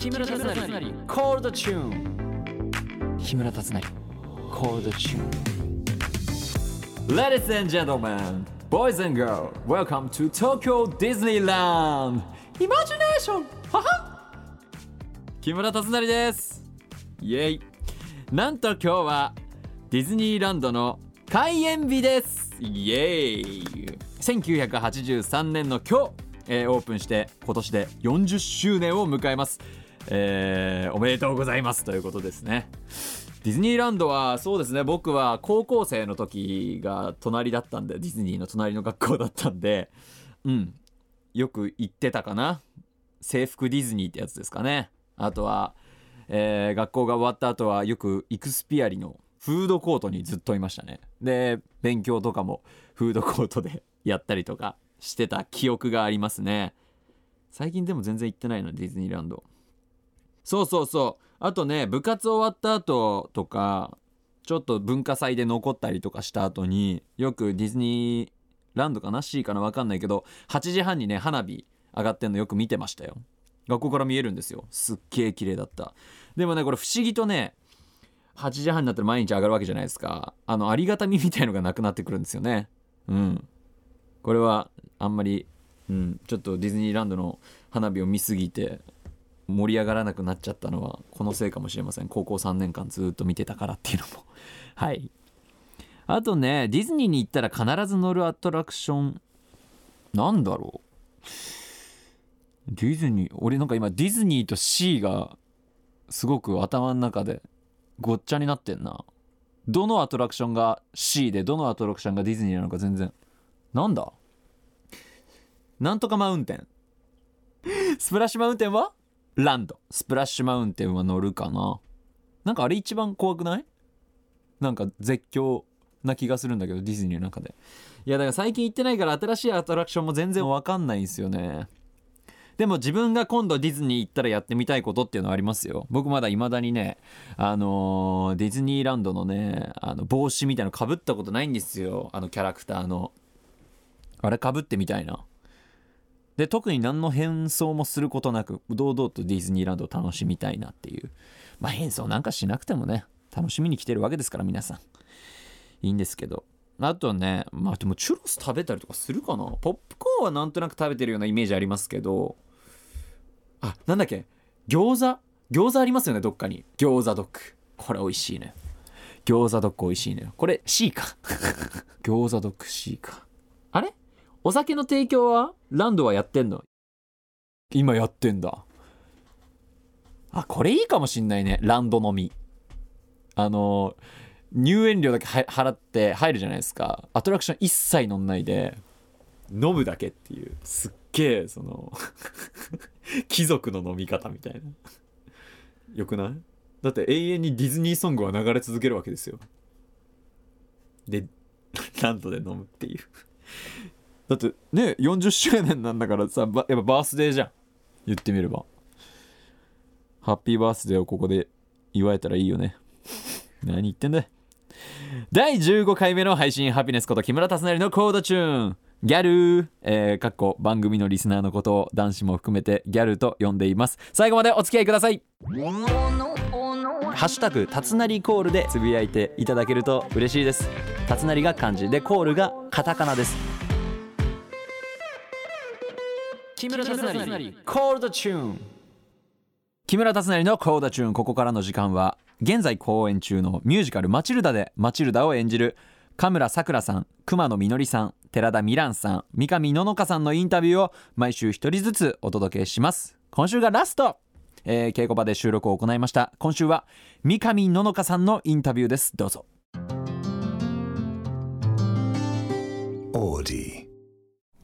木村達成。コールドチューン木村達成。コールドチューン Ladies and gentlemen, boys and girls, welcome to Tokyo Disneyland. Imagination! はは木村達成です。イエイなんと今日はディズニーランドの開園日です。イエイ1983年の今日、えーオープンして今年で40周年を迎えます、えーおめでとうございますということですね。ディズニーランドはそうですね。僕は高校生の時が隣だったんでディズニーの隣の学校だったんでうん。よく行ってたかな。制服ディズニーってやつですかね。あとは、えー学校が終わった後はよくイクスピアリのフードコートにずっといましたね。で勉強とかもフードコートで やったりとかしてた記憶がありますね。最近でも全然行ってないのディズニーランド。そうそうそう。あとね部活終わった後とかちょっと文化祭で残ったりとかした後によくディズニーランドかな？C かな？分かんないけど8時半にね花火上がってんのよく見てましたよ。学校から見えるんですよ。すっげえ綺麗だった。でもねこれ不思議とね8時半になったら毎日上がるわけじゃないですか。あのありがたみみたいのがなくなってくるんですよね。うん。これはあんまり、うん、ちょっとディズニーランドの花火を見すぎて盛り上がらなくなっちゃったのはこのせいかもしれません。高校3年間ずっと見てたからっていうのも。はい。あとねディズニーに行ったら必ず乗るアトラクション。なんだろう。ディズニー俺なんか今ディズニーと C がすごく頭の中でごっちゃになってんな。どのアトラクションが C でどのアトラクションがディズニーなのか全然。なんだ？なんとかマウンテン。スプラッシュマウンテンは？ランド。スプラッシュマウンテンは乗るかな。なんかあれ一番怖くない？なんか絶叫な気がするんだけどディズニーの中で。いやだから最近行ってないから新しいアトラクションも全然わかんないんですよね。でも自分が今度ディズニー行ったらやってみたいことっていうのはありますよ。僕まだ未だにねあのーディズニーランドのねあの帽子みたいのかぶったことないんですよ。あのキャラクターの。あれかぶってみたいな。で特に何の変装もすることなく堂々とディズニーランドを楽しみたいなっていう。まあ変装なんかしなくてもね楽しみに来てるわけですから皆さん。いいんですけど。あとねまあでもチュロス食べたりとかするかな？ポップコーンはなんとなく食べてるようなイメージありますけど。あなんだっけ？餃子？餃子ありますよねどっかに。餃子ドッグこれ美味しいね。餃子ドッグ美味しいね。これ C か 餃子ドッグ C かお酒の提供はランドはやってんの？今やってんだ。あこれいいかもしんないね。ランド飲み。あの入園料だけ払って入るじゃないですか。アトラクション一切乗んないで。飲むだけっていう。すっげえその 貴族の飲み方みたいな。よくない？だって永遠にディズニーソングは流れ続けるわけですよ。でランドで飲むっていう。だってね40周年なんだからさやっぱバースデーじゃん。言ってみれば。ハッピーバースデーをここで祝えたらいいよね。何言ってんだ第15回目の配信ハピネスこと木村達成のコードチューン。ギャル。ー、えー、かっこ番組のリスナーのことを男子も含めてギャルと呼んでいます。最後までお付き合いください。ハッシュタグたつなりコールでつぶやいていただけると嬉しいです。たつなりが漢字でコールがカタカナです。木村達成。コールドチューン木村達成のコーダチューンここからの時間は現在公演中のミュージカル「マチルダ」でマチルダを演じる神村さくらさん熊野みのりさん寺田美蘭さん三上ののかさんのインタビューを毎週一人ずつお届けします。今週がラスト。えー稽古場で収録を行いました。今週は三上ののかさんのインタビューです。どうぞ。Audi.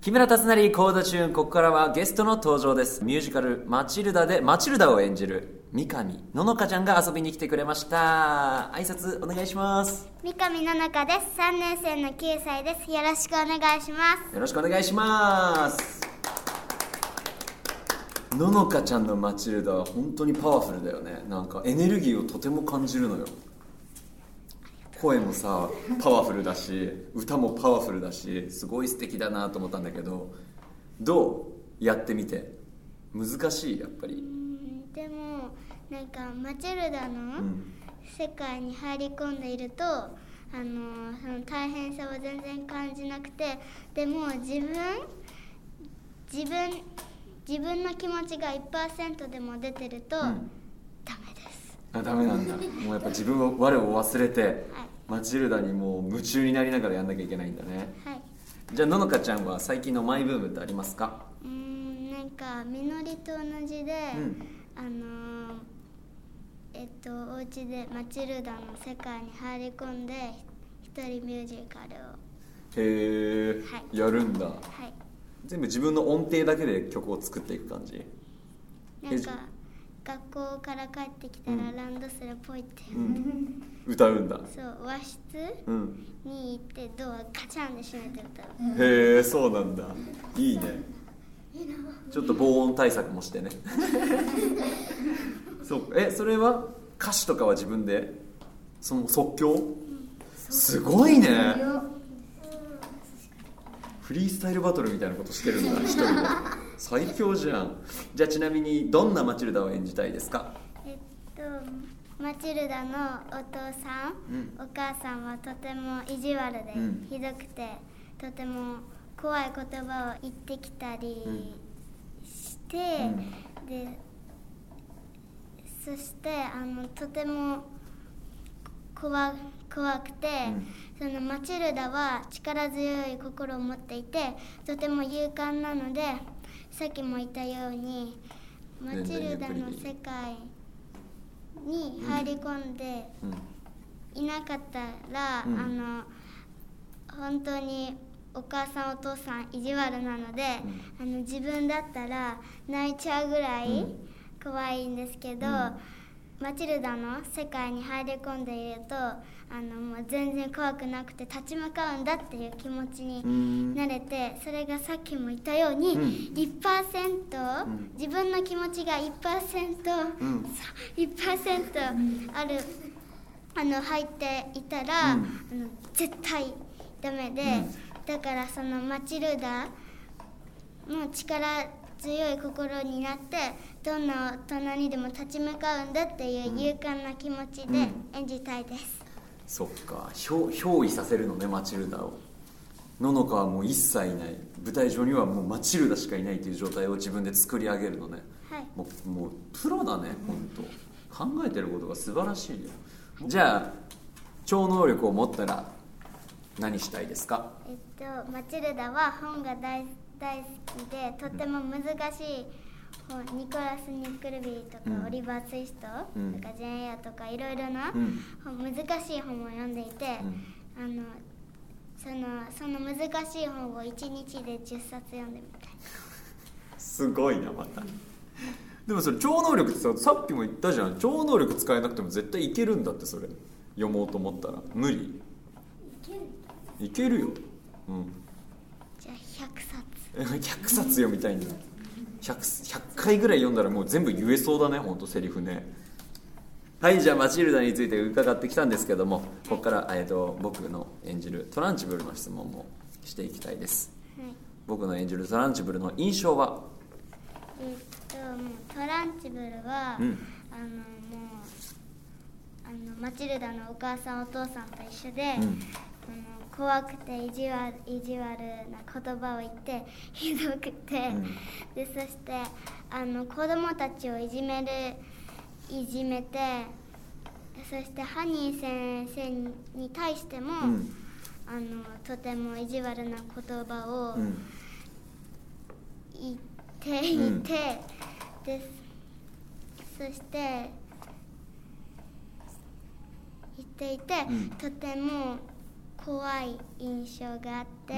木村達成コーダチューンここからはゲストの登場です。ミュージカル「マチルダ」でマチルダを演じる三上ののかちゃんが遊びに来てくれました。挨拶お願いします。三上の中です。3年生の9歳です。よろしくお願いします。よろしくお願いします。ののかちゃんのマチルダは本当にパワフルだよね。なんかエネルギーをとても感じるのよ声もさパワフルだし歌もパワフルだしすごい素敵だなと思ったんだけどどうやってみて？難しいやっぱり。でもなんかマチルダうのん。世界に入り込んでいるとあのその大変さは全然感じなくてでも自分自分自分の気持ちが1%でも出てると、うん。ダメですあダメなんだ。もうやっぱ自分を我を忘れてはい。マチルダにもう夢中になりながらやんなきゃいけないんだね。はい。じゃあののかちゃんは最近のマイブームってありますか？うーんなんかみのりと同じで、うん。あのーえっとお家でマチルダの世界に入り込んで一人ミュージカルを。へえ、はいやるんだ。はい。全部自分の音程だけで曲を作っていく感じ？なんか学校から帰ってきたらランドセルポイって、うん。歌うんだ。そう和室うん。に行ってドアガチャンで閉めて歌うへえそうなんだ。いいね。ちょっと防音対策もしてね。そう。えそれは歌詞とかは自分で？その即興？すごいね。フリースタイルバトルみたいなことしてるんだ一人で 最強じゃん。じゃあちなみにどんなマチルダを演じたいですか？えっとマチルダのお父さん、うん。お母さんはとても意地悪で、うん。ひどくてとても怖い言葉を言ってきたりして、でそしてあのとても怖怖くて、そのマチルダは力強い心を持っていてとても勇敢なのでさっきも言ったようにマチルダの世界に入り込んでうん。いなかったら、うん。あの本当にお母さんお父さん意地悪なので、あの自分だったら泣いちゃうぐらい怖いんですけど、マチルダの世界に入り込んでいるとあのもう全然怖くなくて立ち向かうんだっていう気持ちにうん。なれてそれがさっきも言ったように、うん。1%、ん。自分の気持ちが1%、うん。1%あるあの入っていたら、うん。あの絶対ダメで、だからそのマチルダの力強い心になってどんな大人にでも立ち向かうんだっていう勇敢な気持ちで演じたいです、そっか。憑憑依させるのねマチルダを。ののかはもう一切いない。舞台上にはもうマチルダしかいないという状態を自分で作り上げるのね。はい。もうもうプロだね本当。考えてることが素晴らしいよ。じゃあ超能力を持ったら何したいですか？えっとマチルダは本が大大好きでとても難しい本ニコラス・ニックルビーとか、うん。オリバー・ツイストうん。とか、ジェーン・エアとかいろいろな難しい本を読んでいて、あのそのその難しい本を1日で10冊読んでみたいすごいなまた。でもそれ超能力ってささっきも言ったじゃん。超能力使えなくても絶対いけるんだってそれ。読もうと思ったら。無理。いけるよ。うん。じゃあ100冊。100冊読みたいんだ 100, 100回ぐらい読んだらもう全部言えそうだね本当セリフね。はいじゃあマチルダについて伺ってきたんですけどもここから、えー、と僕の演じるトランチブルの質問もしていきたいです。はい。僕の演じるトランチブルの印象は？えっともうトランチブルは、うん。あのもうあのマチルダのお母さんお父さんと一緒で、うん。あの怖くて意地悪意地悪な言葉を言って ひどくて、ん。でそしてあの子供たちをいじめるいじめてそしてハニー先生に対しても、うん。あのとても意地悪な言葉を、うん。言っていうん。て、でそして言っていて、うん。とても怖い印象があって、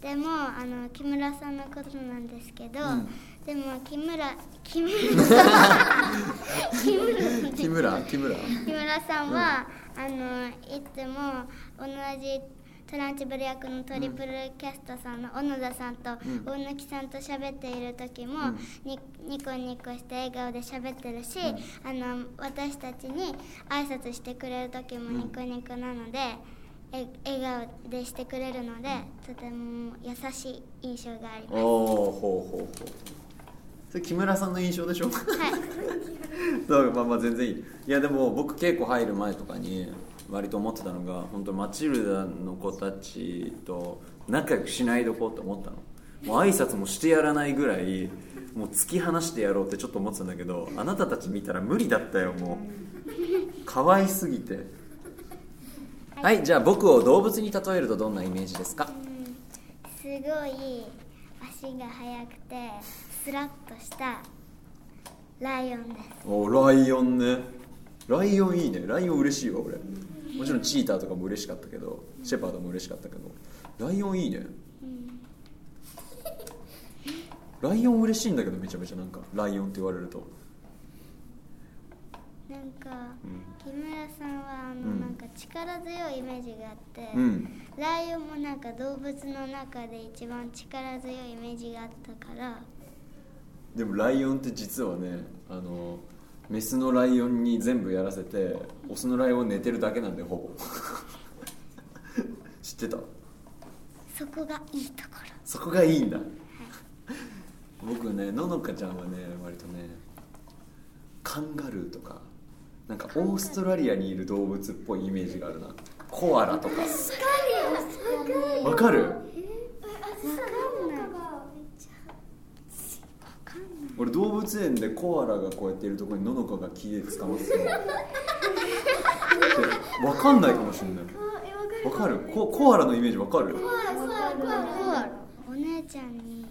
でもあの木村さんのことなんですけど、うん。でも木村木村さん木村木村。木村 木村さんは、あのいつも同じトランチブル役のトリプルキャストさんの小野田さんとん。大貫さんと喋っている時も、にニコニコして笑顔で喋ってるし、あの私たちに挨拶してくれる時もニコニコなので、え笑顔でしてくれるのでとても優しい印象があります。おおほうほうほう。それ木村さんの印象でしょ？はい。そうまあまあ全然いい。いやでも僕稽古入る前とかに割と思ってたのが本当マチルダの子たちと仲良くしないどこうって思ったの。もう挨拶もしてやらないぐらいもう突き放してやろうってちょっと思ってたんだけどあなたたち見たら無理だったよもう。可愛すぎてはいじゃあ僕を動物に例えるとどんなイメージですか？すごい足が速くてスラッとしたライオンです。おライオンね。ライオンいいね。ライオン嬉しいわ俺。もちろんチーターとかも嬉しかったけどシェパードも嬉しかったけど。ライオンいいね。ライオン嬉しいんだけどめちゃめちゃなんかライオンって言われるとなんか、うん。木村さんはあの、うん。なんか力強いイメージがあって、うん。ライオンもなんか動物の中で一番力強いイメージがあったから。でもライオンって実はねあのメスのライオンに全部やらせてオスのライオンは寝てるだけなんだよほぼ。知ってた？そこがいいところ。そこがいいんだ。僕ねののかちゃんはね割とねカンガルーとかなんかオーストラリアにいる動物っぽいイメージがあるな。コアラとか。わかる？俺動物園でコアラがこうやっているところにののかが木で捕まってて わかんないかもしれない。わかる。ココアラのイメージわかる？お姉ちゃんに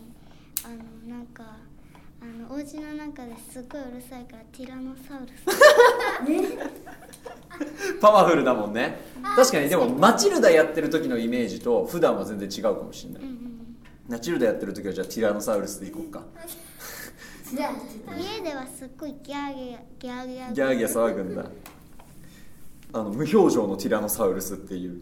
あのなんかあのお家の中ですっごいうるさいからティラノサウルス。パワフルだもんね。確かにでもマチルダやってる時のイメージと普段は全然違うかもしれない、マチルダやってる時はじゃあティラノサウルスでいこうか。家ではすっごいギャーギャーギャーギャー。ギャーギャー騒ぐんだ。あの無表情のティラノサウルスっていう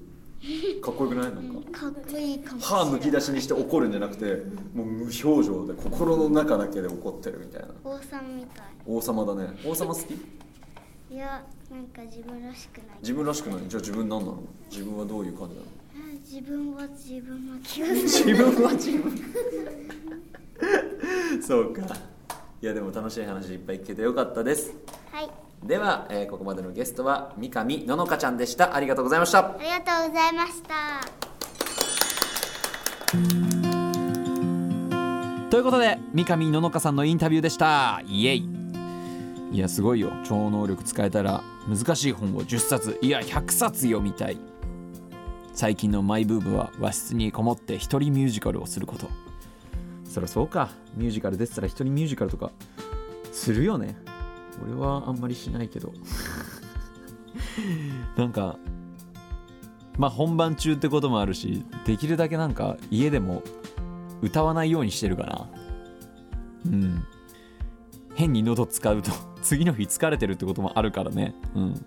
かっこよくない？なんか。かっこいいかも歯むき出しにして怒るんじゃなくてもう無表情で心の中だけで怒ってるみたいな。王様みたい。王様だね。王様好き？いやなんか自分らしくない。自分らしくない？じゃあ自分何なの？自分はどういう感じなの？あ自分は自分の気がす 自る分は自分。そうか。いやでも楽しい話いっぱい聞けてよかったです。はいでは、えーここまでのゲストは三上ののかちゃんでした。ありがとうございました。ありがとうございました。ということで三上ののかさんのインタビューでした。イエイ。いやすごいよ。超能力使えたら難しい本を10冊いや100冊読みたい。最近のマイブームは和室にこもって一人ミュージカルをすること。そりゃそうか。ミュージカル出てたら一人ミュージカルとかするよね俺はあんまりしないけど。なんかまあ本番中ってこともあるしできるだけなんか家でも歌わないようにしてるかな。うん。変に喉使うと 次の日疲れてるってこともあるからね。うん。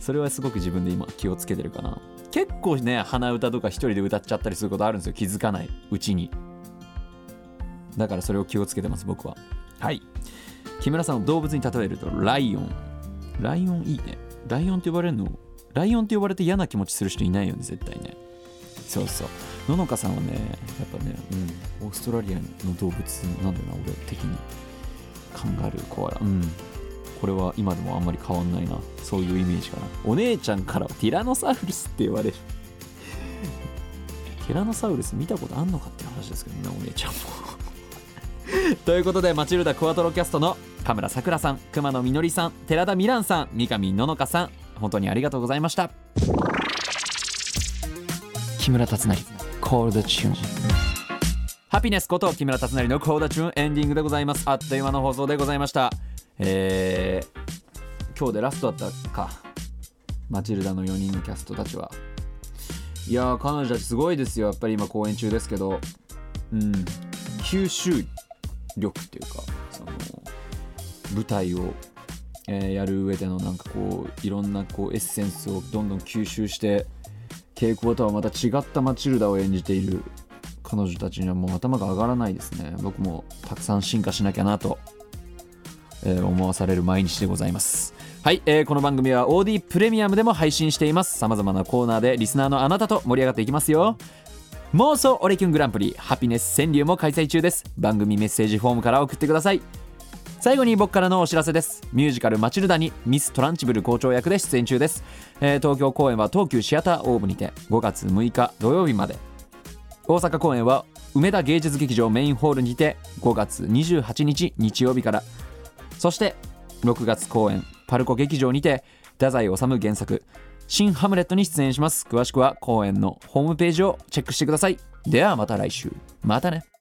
それはすごく自分で今気をつけてるかな。結構ね鼻歌とか一人で歌っちゃったりすることあるんですよ。気づかないうちに。だからそれを気をつけてます僕は。はい。木村さんを動物に例えるとライオン。ライオンいいね。ライオンって呼ばれるのライオンって呼ばれて嫌な気持ちする人いないよね絶対ね。そうそう。ののかさんはねやっぱね、うん、オーストラリアの動物なんだよな俺的に。カンガルーコアラ。うん。これは今でもあんまり変わんないな。そういうイメージかな。お姉ちゃんからティラノサウルスって言われる。ティラノサウルス見たことあんのかっていう話ですけどねお姉ちゃんも。ということでマチルダクワトロキャストのカ村さくらさん熊野みのりさん寺田みらんさん三上ののかさん本当にありがとうございました。木村達成コールドチューン。ハピネスこと木村達成のコールドチューンエンディングでございます。あっという間の放送でございました。えー、今日でラストだったか。マチルダの4人のキャストたちは。いやー彼女たちすごいですよ。やっぱり今公演中ですけど。うん。吸収力っていうかその舞台を、えーやる上でのなんかこういろんなこうエッセンスをどんどん吸収して稽古とはまた違ったマチルダを演じている彼女たちにはもう頭が上がらないですね。僕もたくさん進化しなきゃなと、えー思わされる毎日でございます。はい、えーこの番組は OD プレミアムでも配信しています。さまざまなコーナーでリスナーのあなたと盛り上がっていきますよ。妄想オレキュングランプリハピネス川柳も開催中です。番組メッセージフォームから送ってください。最後に僕からのお知らせです。ミュージカル「マチルダ」にミス・トランチブル校長役で出演中です、えー東京公演は東急シアターオーブにて5月6日土曜日まで。大阪公演は梅田芸術劇場メインホールにて5月28日日曜日から。そして6月公演パルコ劇場にて太宰治原作「新ハムレット」に出演します。詳しくは公演のホームページをチェックしてください。ではまた来週。またね。